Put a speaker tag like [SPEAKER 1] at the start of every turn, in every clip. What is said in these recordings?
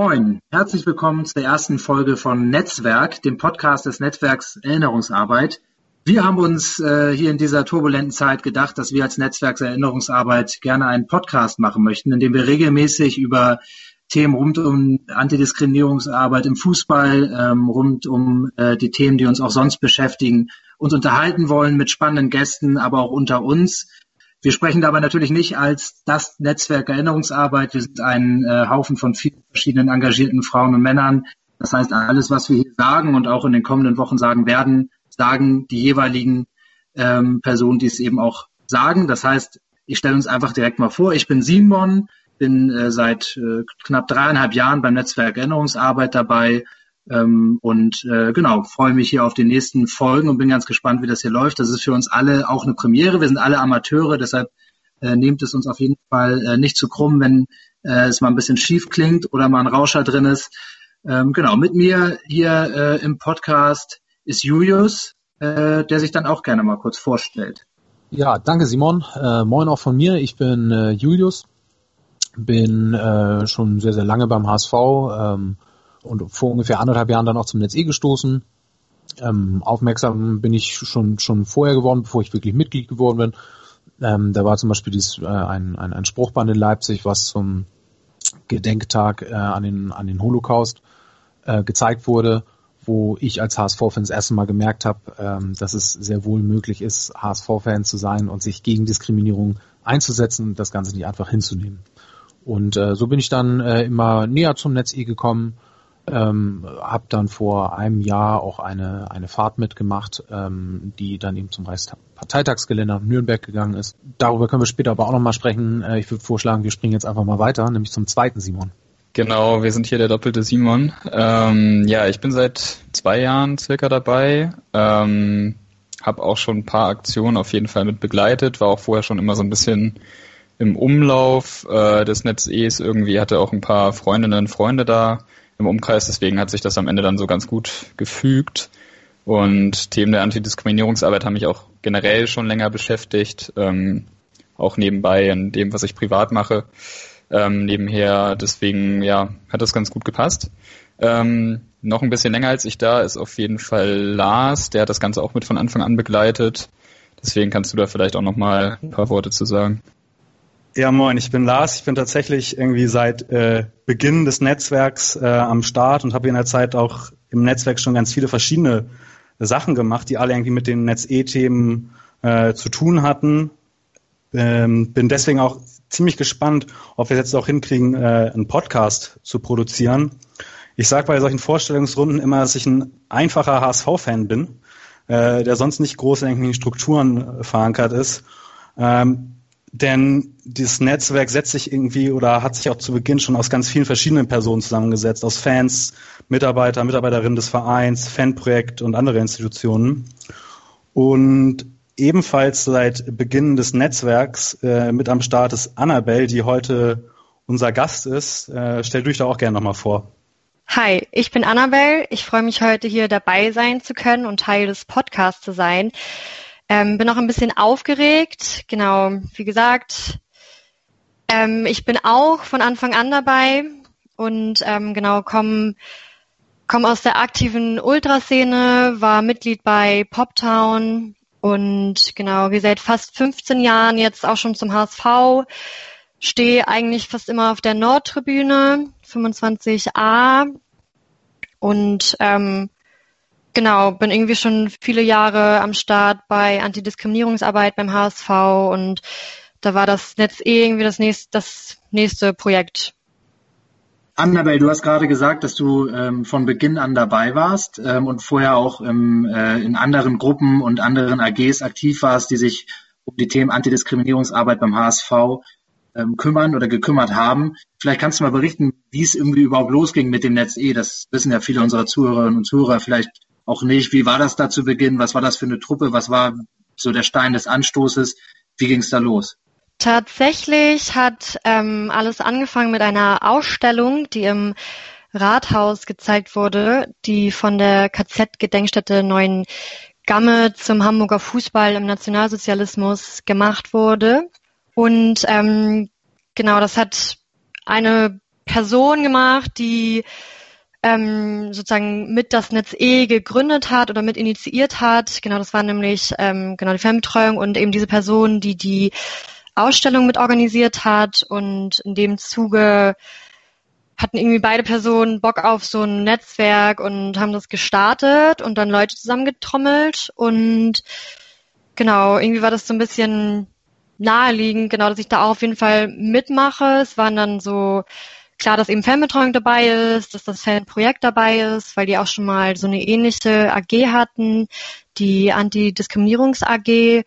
[SPEAKER 1] Moin, herzlich willkommen zur ersten Folge von Netzwerk, dem Podcast des Netzwerks Erinnerungsarbeit. Wir haben uns äh, hier in dieser turbulenten Zeit gedacht, dass wir als Netzwerkserinnerungsarbeit gerne einen Podcast machen möchten, in dem wir regelmäßig über Themen rund um Antidiskriminierungsarbeit im Fußball, ähm, rund um äh, die Themen, die uns auch sonst beschäftigen, uns unterhalten wollen mit spannenden Gästen, aber auch unter uns. Wir sprechen dabei natürlich nicht als das Netzwerk Erinnerungsarbeit. Wir sind ein äh, Haufen von vielen verschiedenen engagierten Frauen und Männern. Das heißt, alles, was wir hier sagen und auch in den kommenden Wochen sagen werden, sagen die jeweiligen ähm, Personen, die es eben auch sagen. Das heißt, ich stelle uns einfach direkt mal vor. Ich bin Simon, bin äh, seit äh, knapp dreieinhalb Jahren beim Netzwerk Erinnerungsarbeit dabei, ähm, und äh, genau, freue mich hier auf die nächsten Folgen und bin ganz gespannt, wie das hier läuft. Das ist für uns alle auch eine Premiere. Wir sind alle Amateure, deshalb äh, nehmt es uns auf jeden Fall äh, nicht zu krumm, wenn äh, es mal ein bisschen schief klingt oder mal ein Rauscher drin ist. Ähm, genau, mit mir hier äh, im Podcast ist Julius, äh, der sich dann auch gerne mal kurz vorstellt.
[SPEAKER 2] Ja, danke Simon. Äh, moin auch von mir. Ich bin äh, Julius, bin äh, schon sehr, sehr lange beim HSV. Ähm, und vor ungefähr anderthalb Jahren dann auch zum Netz E gestoßen. Ähm, aufmerksam bin ich schon schon vorher geworden, bevor ich wirklich Mitglied geworden bin. Ähm, da war zum Beispiel dies, äh, ein, ein, ein Spruchband in Leipzig, was zum Gedenktag äh, an, den, an den Holocaust äh, gezeigt wurde, wo ich als HSV-Fan das erste Mal gemerkt habe, ähm, dass es sehr wohl möglich ist, HSV-Fan zu sein und sich gegen Diskriminierung einzusetzen und das Ganze nicht einfach hinzunehmen. Und äh, so bin ich dann äh, immer näher zum Netz E gekommen, ähm, habe dann vor einem Jahr auch eine, eine Fahrt mitgemacht, ähm, die dann eben zum Reichsparteitagsgelände nach Nürnberg gegangen ist. Darüber können wir später aber auch nochmal sprechen. Äh, ich würde vorschlagen, wir springen jetzt einfach mal weiter, nämlich zum zweiten Simon.
[SPEAKER 3] Genau, wir sind hier der doppelte Simon. Ähm, ja, ich bin seit zwei Jahren circa dabei. Ähm, habe auch schon ein paar Aktionen auf jeden Fall mit begleitet, war auch vorher schon immer so ein bisschen im Umlauf äh, des Netz-E's irgendwie, hatte auch ein paar Freundinnen und Freunde da im Umkreis. Deswegen hat sich das am Ende dann so ganz gut gefügt. Und Themen der Antidiskriminierungsarbeit haben mich auch generell schon länger beschäftigt, ähm, auch nebenbei in dem, was ich privat mache, ähm, nebenher. Deswegen, ja, hat das ganz gut gepasst. Ähm, noch ein bisschen länger als ich da ist auf jeden Fall Lars, der hat das Ganze auch mit von Anfang an begleitet. Deswegen kannst du da vielleicht auch noch mal ein paar Worte zu sagen.
[SPEAKER 4] Ja, moin, ich bin Lars. Ich bin tatsächlich irgendwie seit äh, Beginn des Netzwerks äh, am Start und habe in der Zeit auch im Netzwerk schon ganz viele verschiedene Sachen gemacht, die alle irgendwie mit den Netz-E-Themen äh, zu tun hatten. Ähm, bin deswegen auch ziemlich gespannt, ob wir es jetzt auch hinkriegen, äh, einen Podcast zu produzieren. Ich sage bei solchen Vorstellungsrunden immer, dass ich ein einfacher HSV-Fan bin, äh, der sonst nicht groß in irgendwelchen Strukturen äh, verankert ist. Ähm, denn dieses Netzwerk setzt sich irgendwie oder hat sich auch zu Beginn schon aus ganz vielen verschiedenen Personen zusammengesetzt, aus Fans, Mitarbeiter, Mitarbeiterinnen des Vereins, Fanprojekt und andere Institutionen. Und ebenfalls seit Beginn des Netzwerks äh, mit am Start ist Annabelle, die heute unser Gast ist. Äh, stell dich da auch gerne nochmal vor.
[SPEAKER 5] Hi, ich bin Annabelle. Ich freue mich heute hier dabei sein zu können und Teil des Podcasts zu sein. Ähm, bin auch ein bisschen aufgeregt. Genau, wie gesagt, ähm, ich bin auch von Anfang an dabei und ähm, genau komme komm aus der aktiven Ultraszene, war Mitglied bei Poptown und genau, wie seit fast 15 Jahren jetzt auch schon zum HSV. Stehe eigentlich fast immer auf der Nordtribüne, 25a. Und ähm, Genau, bin irgendwie schon viele Jahre am Start bei Antidiskriminierungsarbeit beim HSV und da war das Netz eh irgendwie das nächste, das nächste Projekt.
[SPEAKER 1] Annabelle, du hast gerade gesagt, dass du ähm, von Beginn an dabei warst ähm, und vorher auch im, äh, in anderen Gruppen und anderen AGs aktiv warst, die sich um die Themen Antidiskriminierungsarbeit beim HSV ähm, kümmern oder gekümmert haben. Vielleicht kannst du mal berichten, wie es irgendwie überhaupt losging mit dem Netz E. Das wissen ja viele unserer Zuhörerinnen und Zuhörer vielleicht auch nicht. Wie war das da zu Beginn? Was war das für eine Truppe? Was war so der Stein des Anstoßes? Wie ging es da los?
[SPEAKER 5] Tatsächlich hat ähm, alles angefangen mit einer Ausstellung, die im Rathaus gezeigt wurde, die von der KZ-Gedenkstätte Neuen Gamme zum Hamburger Fußball im Nationalsozialismus gemacht wurde. Und ähm, genau, das hat eine Person gemacht, die ähm, sozusagen mit das Netz E gegründet hat oder mit initiiert hat. Genau, das war nämlich ähm, genau die Fernbetreuung und eben diese Person, die die Ausstellung mit organisiert hat und in dem Zuge hatten irgendwie beide Personen Bock auf so ein Netzwerk und haben das gestartet und dann Leute zusammengetrommelt und genau, irgendwie war das so ein bisschen naheliegend, genau, dass ich da auch auf jeden Fall mitmache. Es waren dann so klar, dass eben Fanbetreuung dabei ist, dass das Fanprojekt dabei ist, weil die auch schon mal so eine ähnliche AG hatten, die Antidiskriminierungs AG.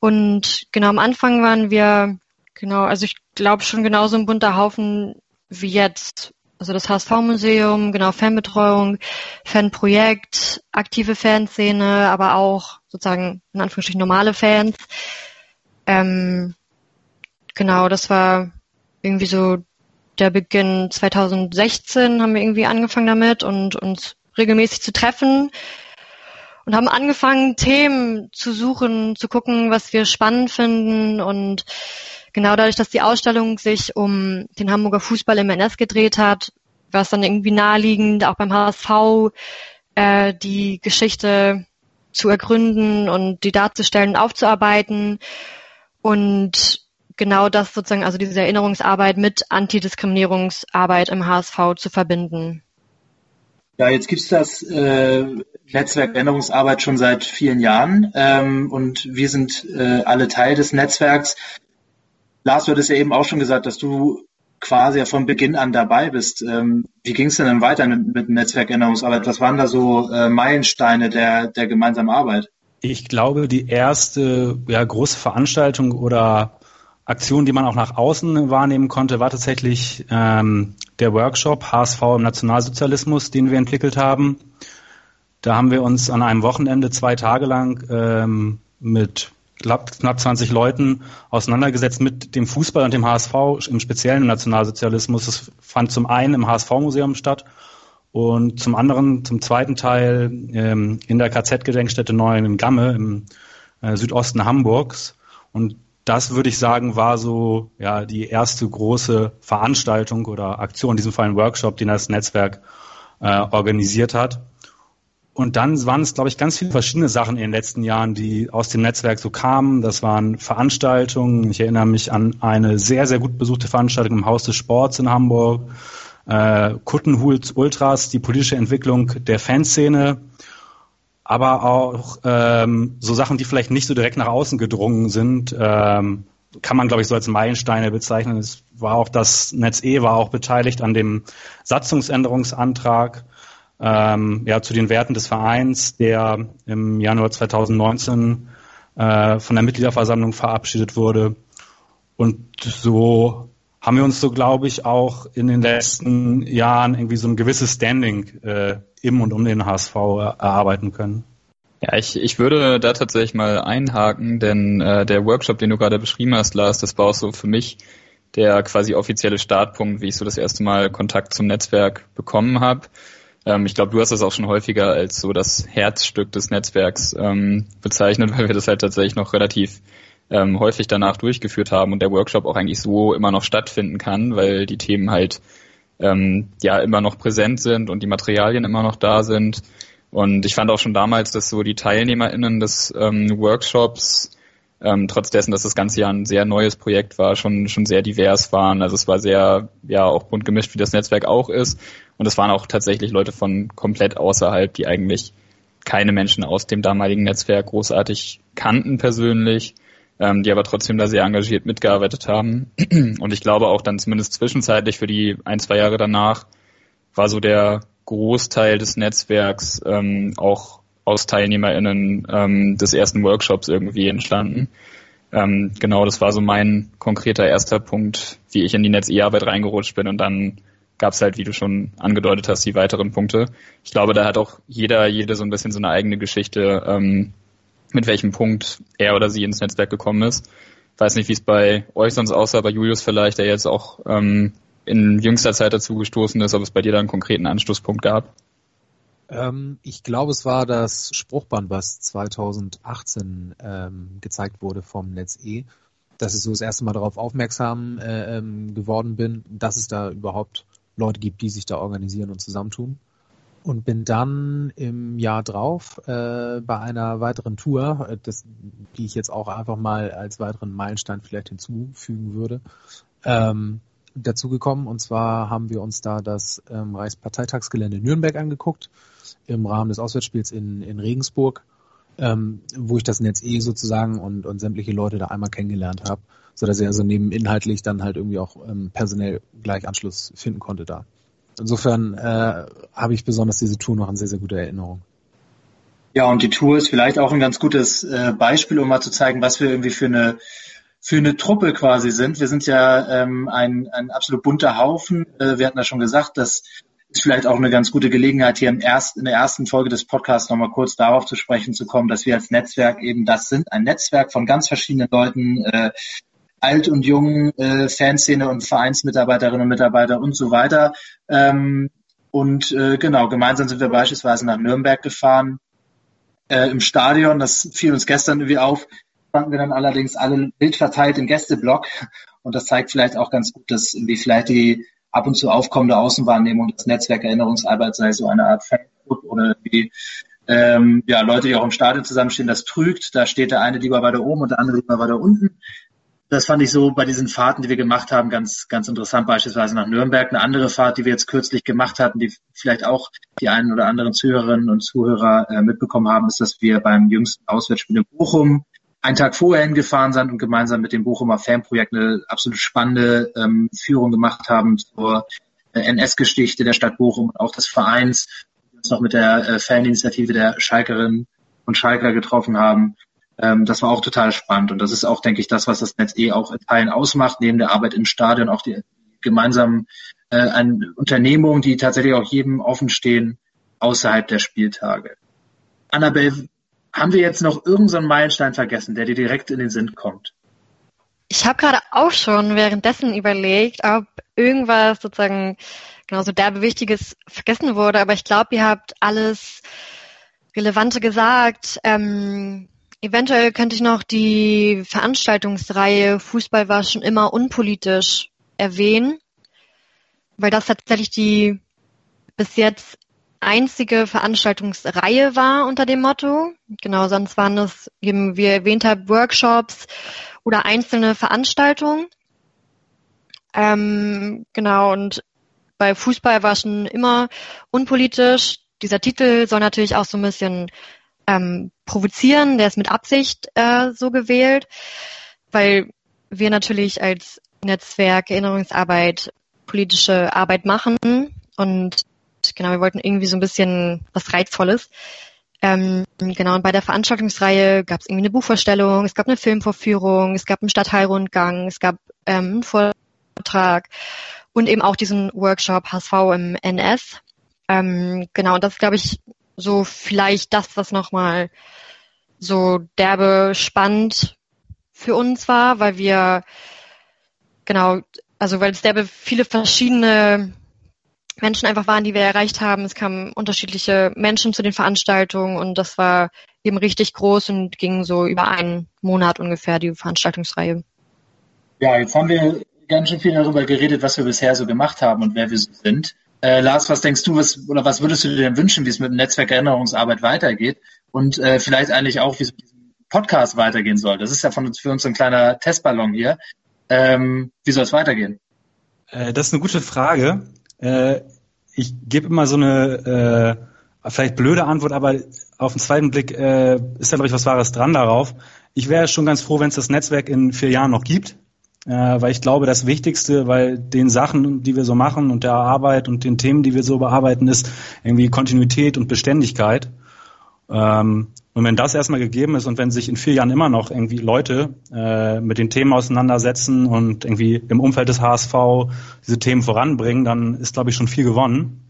[SPEAKER 5] Und genau am Anfang waren wir, genau, also ich glaube schon genauso ein bunter Haufen wie jetzt. Also das HSV-Museum, genau, Fanbetreuung, Fanprojekt, aktive Fanszene, aber auch sozusagen in Anführungsstrichen normale Fans. Ähm, genau, das war irgendwie so der Beginn 2016 haben wir irgendwie angefangen damit und uns regelmäßig zu treffen und haben angefangen, Themen zu suchen, zu gucken, was wir spannend finden. Und genau dadurch, dass die Ausstellung sich um den Hamburger Fußball im NS gedreht hat, war es dann irgendwie naheliegend, auch beim HSV äh, die Geschichte zu ergründen und die darzustellen und aufzuarbeiten. Und genau das sozusagen, also diese Erinnerungsarbeit mit Antidiskriminierungsarbeit im HSV zu verbinden.
[SPEAKER 1] Ja, jetzt gibt's das äh, Netzwerk Erinnerungsarbeit schon seit vielen Jahren ähm, und wir sind äh, alle Teil des Netzwerks. Lars, du hattest ja eben auch schon gesagt, dass du quasi ja von Beginn an dabei bist. Ähm, wie ging es denn dann weiter mit, mit Netzwerk Erinnerungsarbeit? Was waren da so äh, Meilensteine der, der gemeinsamen Arbeit?
[SPEAKER 4] Ich glaube, die erste ja, große Veranstaltung oder Aktion, die man auch nach außen wahrnehmen konnte, war tatsächlich ähm, der Workshop HSV im Nationalsozialismus, den wir entwickelt haben. Da haben wir uns an einem Wochenende zwei Tage lang ähm, mit knapp 20 Leuten auseinandergesetzt mit dem Fußball und dem HSV, im speziellen im Nationalsozialismus. Das fand zum einen im HSV-Museum statt und zum anderen, zum zweiten Teil ähm, in der KZ-Gedenkstätte Neuen in Gamme im äh, Südosten Hamburgs. Und das würde ich sagen, war so ja die erste große Veranstaltung oder Aktion, in diesem Fall ein Workshop, den das Netzwerk äh, organisiert hat. Und dann waren es, glaube ich, ganz viele verschiedene Sachen in den letzten Jahren, die aus dem Netzwerk so kamen. Das waren Veranstaltungen. Ich erinnere mich an eine sehr, sehr gut besuchte Veranstaltung im Haus des Sports in Hamburg. Äh, Kuttenhuls Ultras, die politische Entwicklung der Fanszene aber auch ähm, so Sachen, die vielleicht nicht so direkt nach außen gedrungen sind, ähm, kann man, glaube ich, so als Meilensteine bezeichnen. Es war auch das Netz E war auch beteiligt an dem Satzungsänderungsantrag ähm, ja, zu den Werten des Vereins, der im Januar 2019 äh, von der Mitgliederversammlung verabschiedet wurde. Und so haben wir uns so, glaube ich, auch in den letzten Jahren irgendwie so ein gewisses Standing äh, im und um den HSV erarbeiten können.
[SPEAKER 3] Ja, ich, ich würde da tatsächlich mal einhaken, denn äh, der Workshop, den du gerade beschrieben hast, Lars, das war auch so für mich der quasi offizielle Startpunkt, wie ich so das erste Mal Kontakt zum Netzwerk bekommen habe. Ähm, ich glaube, du hast das auch schon häufiger als so das Herzstück des Netzwerks ähm, bezeichnet, weil wir das halt tatsächlich noch relativ ähm, häufig danach durchgeführt haben und der Workshop auch eigentlich so immer noch stattfinden kann, weil die Themen halt ähm, ja immer noch präsent sind und die Materialien immer noch da sind. Und ich fand auch schon damals, dass so die TeilnehmerInnen des ähm, Workshops, ähm, trotz dessen, dass das ganze Jahr ein sehr neues Projekt war, schon, schon sehr divers waren. Also es war sehr, ja, auch bunt gemischt, wie das Netzwerk auch ist. Und es waren auch tatsächlich Leute von komplett außerhalb, die eigentlich keine Menschen aus dem damaligen Netzwerk großartig kannten persönlich ähm, die aber trotzdem da sehr engagiert mitgearbeitet haben. Und ich glaube auch dann zumindest zwischenzeitlich für die ein, zwei Jahre danach war so der Großteil des Netzwerks ähm, auch aus TeilnehmerInnen ähm, des ersten Workshops irgendwie entstanden. Ähm, genau, das war so mein konkreter erster Punkt, wie ich in die Netz-E-Arbeit reingerutscht bin und dann gab es halt, wie du schon angedeutet hast, die weiteren Punkte. Ich glaube, da hat auch jeder, jede so ein bisschen so eine eigene Geschichte, ähm, mit welchem Punkt er oder sie ins Netzwerk gekommen ist. Weiß nicht, wie es bei euch sonst aussah, bei Julius vielleicht, der jetzt auch ähm, in jüngster Zeit dazu gestoßen ist, ob es bei dir da einen konkreten Anstoßpunkt gab.
[SPEAKER 2] Ähm, ich glaube, es war das Spruchband, was 2018 ähm, gezeigt wurde vom Netz E. dass ich so das erste Mal darauf aufmerksam äh, ähm, geworden bin, dass es da überhaupt Leute gibt, die sich da organisieren und zusammentun. Und bin dann im Jahr drauf äh, bei einer weiteren Tour, äh, das, die ich jetzt auch einfach mal als weiteren Meilenstein vielleicht hinzufügen würde, ähm, dazugekommen. Und zwar haben wir uns da das ähm, Reichsparteitagsgelände Nürnberg angeguckt im Rahmen des Auswärtsspiels in, in Regensburg ähm, wo ich das Netz eh sozusagen und, und sämtliche Leute da einmal kennengelernt habe, so dass ich also neben inhaltlich dann halt irgendwie auch ähm, personell gleich Anschluss finden konnte da. Insofern äh, habe ich besonders diese Tour noch in sehr, sehr gute Erinnerung.
[SPEAKER 1] Ja, und die Tour ist vielleicht auch ein ganz gutes äh, Beispiel, um mal zu zeigen, was wir irgendwie für eine für eine Truppe quasi sind. Wir sind ja ähm, ein, ein absolut bunter Haufen. Äh, wir hatten ja schon gesagt, dass ist vielleicht auch eine ganz gute Gelegenheit, hier im erst, in der ersten Folge des Podcasts nochmal kurz darauf zu sprechen zu kommen, dass wir als Netzwerk eben das sind, ein Netzwerk von ganz verschiedenen Leuten, äh, alt und jung, äh, Fanszene und Vereinsmitarbeiterinnen und Mitarbeiter und so weiter. Ähm, und äh, genau, gemeinsam sind wir beispielsweise nach Nürnberg gefahren, äh, im Stadion, das fiel uns gestern irgendwie auf, fanden wir dann allerdings alle wild verteilt im Gästeblock. Und das zeigt vielleicht auch ganz gut, dass wie vielleicht die ab und zu aufkommende Außenwahrnehmung des Netzwerk Erinnerungsarbeit sei so eine Art Fanclub oder wie ähm, ja, Leute, die auch im Stadion zusammenstehen, das trügt. Da steht der eine lieber weiter oben und der andere lieber weiter unten. Das fand ich so bei diesen Fahrten, die wir gemacht haben, ganz, ganz interessant. Beispielsweise nach Nürnberg. Eine andere Fahrt, die wir jetzt kürzlich gemacht hatten, die vielleicht auch die einen oder anderen Zuhörerinnen und Zuhörer äh, mitbekommen haben, ist, dass wir beim jüngsten Auswärtsspiel in Bochum einen Tag vorher hingefahren sind und gemeinsam mit dem Bochumer Fanprojekt eine absolut spannende ähm, Führung gemacht haben zur äh, NS-Geschichte der Stadt Bochum und auch des Vereins, wir uns noch mit der äh, Faninitiative der Schalkerinnen und Schalker getroffen haben. Ähm, das war auch total spannend und das ist auch, denke ich, das, was das Netz eh auch in Teilen ausmacht, neben der Arbeit im Stadion auch die gemeinsamen äh, eine Unternehmungen, die tatsächlich auch jedem offen stehen außerhalb der Spieltage. Annabelle, haben wir jetzt noch irgendeinen Meilenstein vergessen, der dir direkt in den Sinn kommt?
[SPEAKER 5] Ich habe gerade auch schon währenddessen überlegt, ob irgendwas sozusagen genauso derbe Wichtiges vergessen wurde, aber ich glaube, ihr habt alles Relevante gesagt. Ähm, eventuell könnte ich noch die Veranstaltungsreihe Fußball war schon immer unpolitisch erwähnen, weil das tatsächlich die bis jetzt einzige Veranstaltungsreihe war unter dem Motto. Genau, sonst waren es eben, wie erwähnt habe, Workshops oder einzelne Veranstaltungen. Ähm, genau, und bei Fußball war schon immer unpolitisch. Dieser Titel soll natürlich auch so ein bisschen ähm, provozieren. Der ist mit Absicht äh, so gewählt, weil wir natürlich als Netzwerk Erinnerungsarbeit politische Arbeit machen und genau, wir wollten irgendwie so ein bisschen was Reizvolles. Ähm, genau, und bei der Veranstaltungsreihe gab es irgendwie eine Buchvorstellung, es gab eine Filmvorführung, es gab einen Stadtteilrundgang, es gab ähm, einen Vortrag und eben auch diesen Workshop HSV im NS. Ähm, genau, und das ist, glaube ich, so vielleicht das, was nochmal so derbe spannend für uns war, weil wir, genau, also weil es derbe viele verschiedene Menschen einfach waren, die wir erreicht haben. Es kamen unterschiedliche Menschen zu den Veranstaltungen und das war eben richtig groß und ging so über einen Monat ungefähr die Veranstaltungsreihe.
[SPEAKER 1] Ja, jetzt haben wir ganz schön viel darüber geredet, was wir bisher so gemacht haben und wer wir so sind. Äh, Lars, was denkst du, was oder was würdest du dir denn wünschen, wie es mit dem Netzwerk Erinnerungsarbeit weitergeht und äh, vielleicht eigentlich auch, wie es mit diesem Podcast weitergehen soll? Das ist ja von uns, für uns ein kleiner Testballon hier. Ähm, wie soll es weitergehen?
[SPEAKER 4] Äh, das ist eine gute Frage. Äh, ich gebe immer so eine äh, vielleicht blöde Antwort, aber auf den zweiten Blick äh, ist da glaube ich was Wahres dran darauf. Ich wäre schon ganz froh, wenn es das Netzwerk in vier Jahren noch gibt, äh, weil ich glaube, das Wichtigste, weil den Sachen, die wir so machen und der Arbeit und den Themen, die wir so bearbeiten, ist irgendwie Kontinuität und Beständigkeit. Ähm, und wenn das erstmal gegeben ist und wenn sich in vier Jahren immer noch irgendwie Leute äh, mit den Themen auseinandersetzen und irgendwie im Umfeld des HSV diese Themen voranbringen, dann ist, glaube ich, schon viel gewonnen.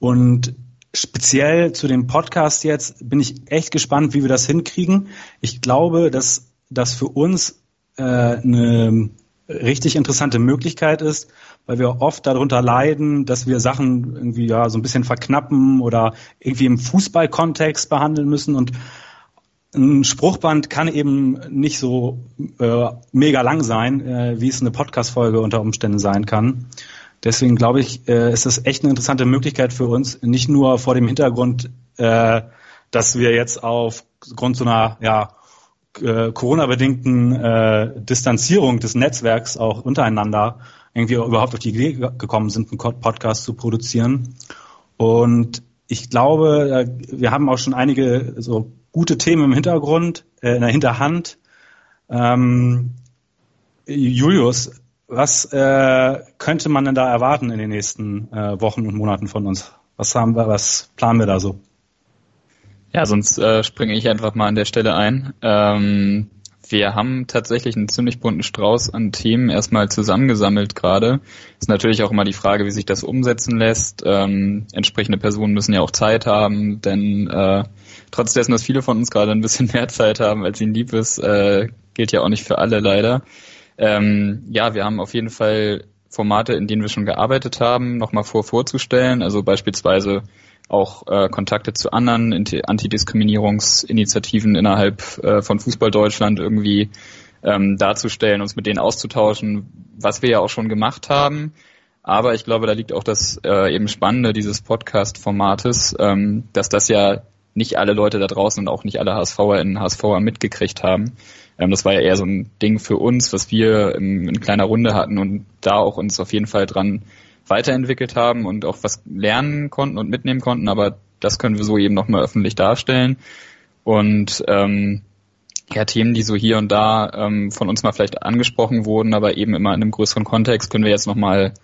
[SPEAKER 4] Und speziell zu dem Podcast jetzt bin ich echt gespannt, wie wir das hinkriegen. Ich glaube, dass das für uns äh, eine richtig interessante Möglichkeit ist, weil wir oft darunter leiden, dass wir Sachen irgendwie ja so ein bisschen verknappen oder irgendwie im Fußballkontext behandeln müssen und ein Spruchband kann eben nicht so äh, mega lang sein, äh, wie es eine Podcast-Folge unter Umständen sein kann. Deswegen glaube ich, äh, ist das echt eine interessante Möglichkeit für uns, nicht nur vor dem Hintergrund, äh, dass wir jetzt aufgrund so einer ja, äh, Corona-bedingten äh, Distanzierung des Netzwerks auch untereinander irgendwie überhaupt auf die Idee gekommen sind, einen Podcast zu produzieren. Und ich glaube, äh, wir haben auch schon einige so gute Themen im Hintergrund, äh, in der Hinterhand. Ähm, Julius, was äh, könnte man denn da erwarten in den nächsten äh, Wochen und Monaten von uns? Was haben wir, was planen wir da so?
[SPEAKER 3] Ja, sonst äh, springe ich einfach mal an der Stelle ein. Ähm, wir haben tatsächlich einen ziemlich bunten Strauß an Themen erstmal zusammengesammelt gerade. Ist natürlich auch immer die Frage, wie sich das umsetzen lässt. Ähm, entsprechende Personen müssen ja auch Zeit haben, denn äh, trotz dessen, dass viele von uns gerade ein bisschen mehr Zeit haben, als ihnen lieb ist, äh, gilt ja auch nicht für alle leider. Ähm, ja, wir haben auf jeden Fall Formate, in denen wir schon gearbeitet haben, nochmal vor vorzustellen. Also beispielsweise auch äh, Kontakte zu anderen Antidiskriminierungsinitiativen innerhalb äh, von Fußball Deutschland irgendwie ähm, darzustellen, uns mit denen auszutauschen, was wir ja auch schon gemacht haben. Aber ich glaube, da liegt auch das äh, eben Spannende dieses Podcast-Formates, ähm, dass das ja nicht alle Leute da draußen und auch nicht alle HSVerInnen, HSVer mitgekriegt haben. Ähm, das war ja eher so ein Ding für uns, was wir in, in kleiner Runde hatten und da auch uns auf jeden Fall dran weiterentwickelt haben und auch was lernen konnten und mitnehmen konnten, aber das können wir so eben nochmal öffentlich darstellen. Und ähm, ja, Themen, die so hier und da ähm, von uns mal vielleicht angesprochen wurden, aber eben immer in einem größeren Kontext, können wir jetzt nochmal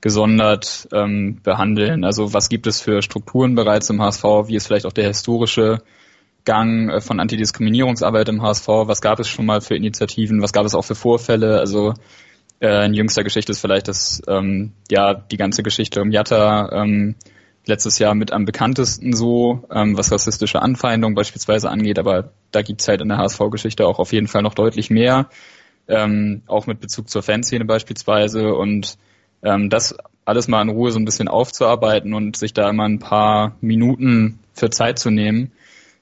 [SPEAKER 3] gesondert ähm, behandeln. Also was gibt es für Strukturen bereits im HSV? Wie ist vielleicht auch der historische Gang äh, von Antidiskriminierungsarbeit im HSV? Was gab es schon mal für Initiativen? Was gab es auch für Vorfälle? Also äh, in jüngster Geschichte ist vielleicht das, ähm, ja, die ganze Geschichte um Jatta ähm, letztes Jahr mit am bekanntesten so, ähm, was rassistische Anfeindung beispielsweise angeht, aber da gibt's halt in der HSV-Geschichte auch auf jeden Fall noch deutlich mehr, ähm, auch mit Bezug zur Fanszene beispielsweise und ähm, das alles mal in Ruhe so ein bisschen aufzuarbeiten und sich da immer ein paar Minuten für Zeit zu nehmen,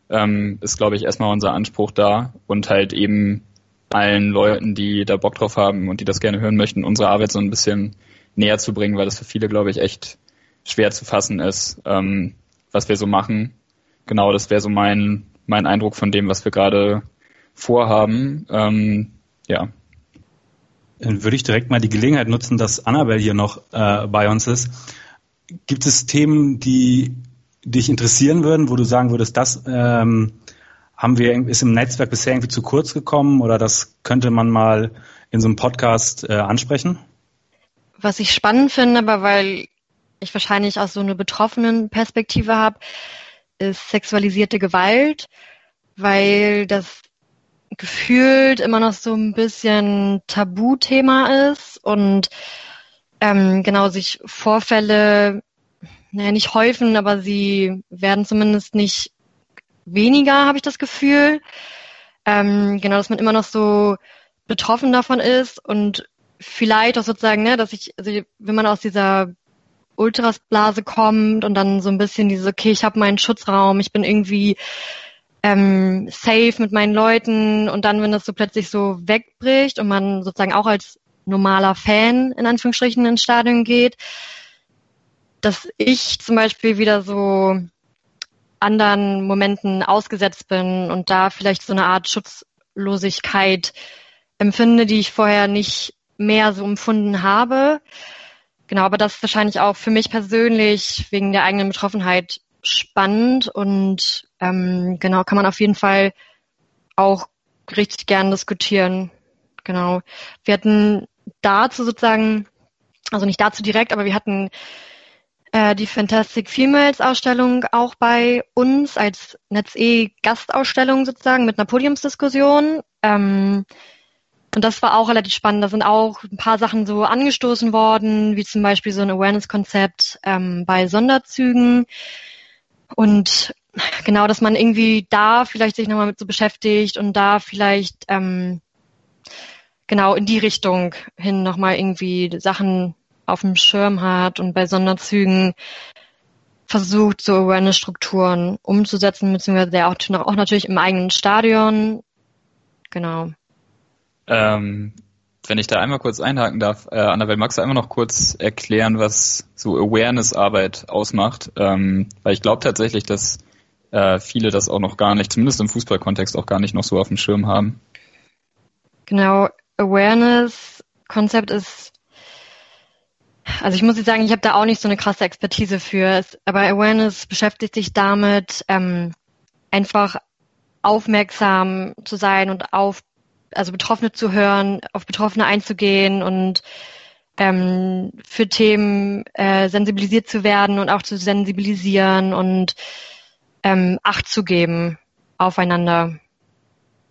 [SPEAKER 3] ähm, ist, glaube ich, erstmal unser Anspruch da und halt eben allen Leuten, die da Bock drauf haben und die das gerne hören möchten, unsere Arbeit so ein bisschen näher zu bringen, weil das für viele, glaube ich, echt schwer zu fassen ist, ähm, was wir so machen. Genau, das wäre so mein, mein Eindruck von dem, was wir gerade vorhaben. Ähm, ja.
[SPEAKER 4] Dann würde ich direkt mal die Gelegenheit nutzen, dass Annabelle hier noch äh, bei uns ist. Gibt es Themen, die dich interessieren würden, wo du sagen würdest, das ähm, haben wir, ist im Netzwerk bisher irgendwie zu kurz gekommen oder das könnte man mal in so einem Podcast äh, ansprechen?
[SPEAKER 5] Was ich spannend finde, aber weil ich wahrscheinlich auch so eine betroffenen Perspektive habe, ist sexualisierte Gewalt, weil das gefühlt immer noch so ein bisschen Tabuthema ist und ähm, genau sich Vorfälle naja, nicht häufen, aber sie werden zumindest nicht weniger, habe ich das Gefühl. Ähm, genau, dass man immer noch so betroffen davon ist und vielleicht auch sozusagen, ne, dass ich, also wenn man aus dieser Ultrasblase kommt und dann so ein bisschen dieses, okay, ich habe meinen Schutzraum, ich bin irgendwie ähm, safe mit meinen Leuten und dann, wenn das so plötzlich so wegbricht und man sozusagen auch als normaler Fan in Anführungsstrichen ins Stadion geht, dass ich zum Beispiel wieder so anderen Momenten ausgesetzt bin und da vielleicht so eine Art Schutzlosigkeit empfinde, die ich vorher nicht mehr so empfunden habe. Genau, aber das ist wahrscheinlich auch für mich persönlich wegen der eigenen Betroffenheit spannend und ähm, genau kann man auf jeden Fall auch richtig gern diskutieren. Genau. Wir hatten dazu sozusagen, also nicht dazu direkt, aber wir hatten die Fantastic Females Ausstellung auch bei uns als NetzE Gastausstellung sozusagen mit einer Podiumsdiskussion. Ähm, und das war auch relativ spannend. Da sind auch ein paar Sachen so angestoßen worden, wie zum Beispiel so ein Awareness-Konzept ähm, bei Sonderzügen. Und genau, dass man irgendwie da vielleicht sich nochmal mit so beschäftigt und da vielleicht ähm, genau in die Richtung hin nochmal irgendwie Sachen auf dem Schirm hat und bei Sonderzügen versucht, so Awareness-Strukturen umzusetzen, beziehungsweise auch, auch natürlich im eigenen Stadion. Genau.
[SPEAKER 3] Ähm, wenn ich da einmal kurz einhaken darf, äh, Annabelle, magst du einmal noch kurz erklären, was so Awareness-Arbeit ausmacht? Ähm, weil ich glaube tatsächlich, dass äh, viele das auch noch gar nicht, zumindest im Fußballkontext auch gar nicht noch so auf dem Schirm haben.
[SPEAKER 5] Genau, Awareness-Konzept ist, also ich muss jetzt sagen, ich habe da auch nicht so eine krasse Expertise für, aber Awareness beschäftigt sich damit, ähm, einfach aufmerksam zu sein und auf also Betroffene zu hören, auf Betroffene einzugehen und ähm, für Themen äh, sensibilisiert zu werden und auch zu sensibilisieren und ähm, Acht zu geben aufeinander.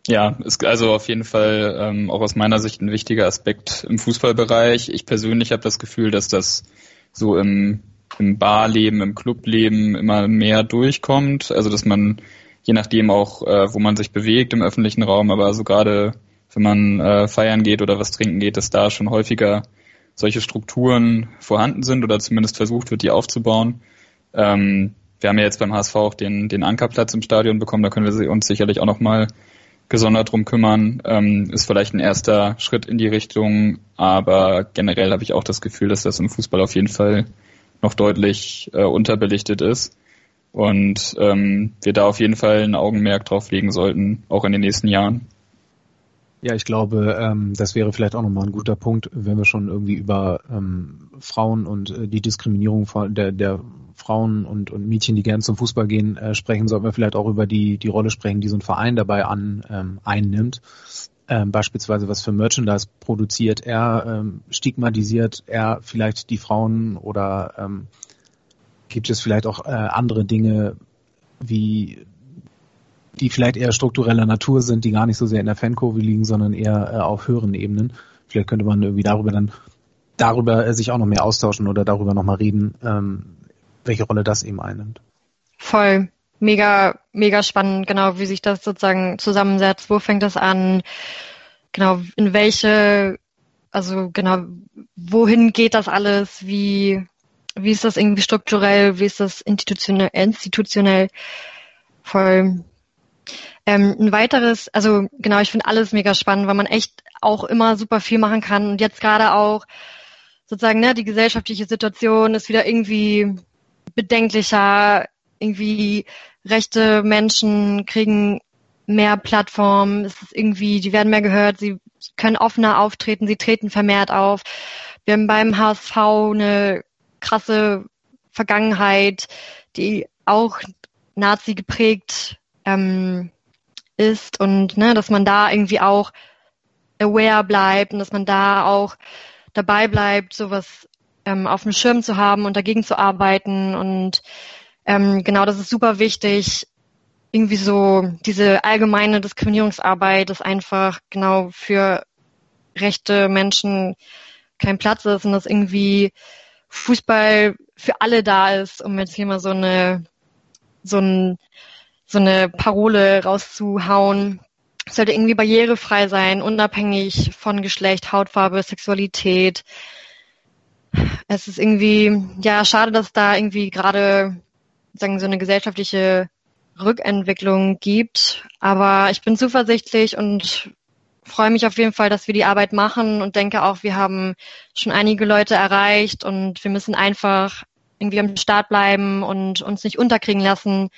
[SPEAKER 3] Ja, ist also auf jeden Fall ähm, auch aus meiner Sicht ein wichtiger Aspekt im Fußballbereich. Ich persönlich habe das Gefühl, dass das so im, im Barleben, im Clubleben immer mehr durchkommt. Also dass man je nachdem auch, äh, wo man sich bewegt im öffentlichen Raum, aber so gerade wenn man äh, feiern geht oder was trinken geht, dass da schon häufiger solche Strukturen vorhanden sind oder zumindest versucht wird, die aufzubauen. Ähm, wir haben ja jetzt beim HSV auch den, den Ankerplatz im Stadion bekommen, da können wir uns sicherlich auch nochmal gesondert drum kümmern. Ähm, ist vielleicht ein erster Schritt in die Richtung, aber generell habe ich auch das Gefühl, dass das im Fußball auf jeden Fall noch deutlich äh, unterbelichtet ist und ähm, wir da auf jeden Fall ein Augenmerk drauf legen sollten, auch in den nächsten Jahren.
[SPEAKER 2] Ja, ich glaube, ähm, das wäre vielleicht auch nochmal ein guter Punkt, wenn wir schon irgendwie über ähm, Frauen und äh, die Diskriminierung der, der Frauen und, und Mädchen, die gern zum Fußball gehen, äh, sprechen, sollten wir vielleicht auch über die, die Rolle sprechen, die so ein Verein dabei an, ähm, einnimmt. Ähm, beispielsweise was für Merchandise produziert er, ähm, stigmatisiert er vielleicht die Frauen oder ähm, gibt es vielleicht auch äh, andere Dinge wie die vielleicht eher struktureller Natur sind, die gar nicht so sehr in der Fankurve liegen, sondern eher äh, auf höheren Ebenen. Vielleicht könnte man irgendwie darüber dann darüber äh, sich auch noch mehr austauschen oder darüber noch mal reden, ähm, welche Rolle das eben einnimmt.
[SPEAKER 5] Voll. Mega, mega spannend, genau, wie sich das sozusagen zusammensetzt. Wo fängt das an? Genau, in welche, also genau, wohin geht das alles? Wie, wie ist das irgendwie strukturell? Wie ist das institutionell? institutionell? Voll ähm, ein weiteres, also genau, ich finde alles mega spannend, weil man echt auch immer super viel machen kann und jetzt gerade auch sozusagen, ne, die gesellschaftliche Situation ist wieder irgendwie bedenklicher, irgendwie rechte Menschen kriegen mehr Plattformen, es ist irgendwie, die werden mehr gehört, sie können offener auftreten, sie treten vermehrt auf. Wir haben beim HSV eine krasse Vergangenheit, die auch Nazi geprägt ähm, ist und ne, dass man da irgendwie auch aware bleibt und dass man da auch dabei bleibt, sowas ähm, auf dem Schirm zu haben und dagegen zu arbeiten. Und ähm, genau, das ist super wichtig. Irgendwie so diese allgemeine Diskriminierungsarbeit ist einfach genau für rechte Menschen kein Platz ist und dass irgendwie Fußball für alle da ist, um jetzt hier mal so eine so ein so eine Parole rauszuhauen. Es sollte irgendwie barrierefrei sein, unabhängig von Geschlecht, Hautfarbe, Sexualität. Es ist irgendwie, ja, schade, dass da irgendwie gerade sagen so eine gesellschaftliche Rückentwicklung gibt. Aber ich bin zuversichtlich und freue mich auf jeden Fall, dass wir die Arbeit machen und denke auch, wir haben schon einige Leute erreicht und wir müssen einfach irgendwie am Start bleiben und uns nicht unterkriegen lassen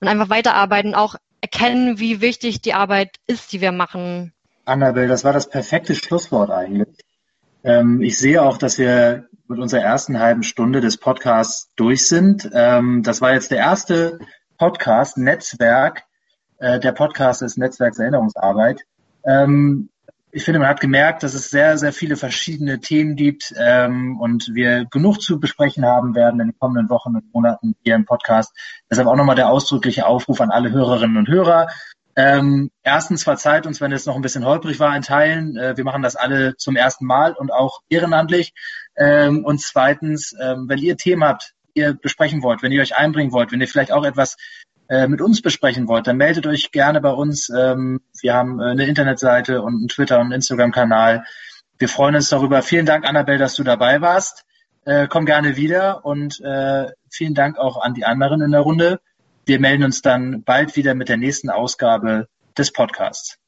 [SPEAKER 5] und einfach weiterarbeiten, auch erkennen, wie wichtig die Arbeit ist, die wir machen.
[SPEAKER 1] Annabelle, das war das perfekte Schlusswort eigentlich. Ähm, ich sehe auch, dass wir mit unserer ersten halben Stunde des Podcasts durch sind. Ähm, das war jetzt der erste Podcast, Netzwerk. Äh, der Podcast ist Netzwerkserinnerungsarbeit. Ähm, ich finde, man hat gemerkt, dass es sehr, sehr viele verschiedene Themen gibt ähm, und wir genug zu besprechen haben werden in den kommenden Wochen und Monaten hier im Podcast. Deshalb auch nochmal der ausdrückliche Aufruf an alle Hörerinnen und Hörer. Ähm, erstens verzeiht uns, wenn es noch ein bisschen holprig war in Teilen. Äh, wir machen das alle zum ersten Mal und auch ehrenamtlich. Ähm, und zweitens, ähm, wenn ihr Themen habt, ihr besprechen wollt, wenn ihr euch einbringen wollt, wenn ihr vielleicht auch etwas äh, mit uns besprechen wollt, dann meldet euch gerne bei uns. Ähm, wir haben äh, eine Internetseite und einen Twitter- und Instagram-Kanal. Wir freuen uns darüber. Vielen Dank, Annabelle, dass du dabei warst. Äh, komm gerne wieder und äh, vielen Dank auch an die anderen in der Runde. Wir melden uns dann bald wieder mit der nächsten Ausgabe des Podcasts.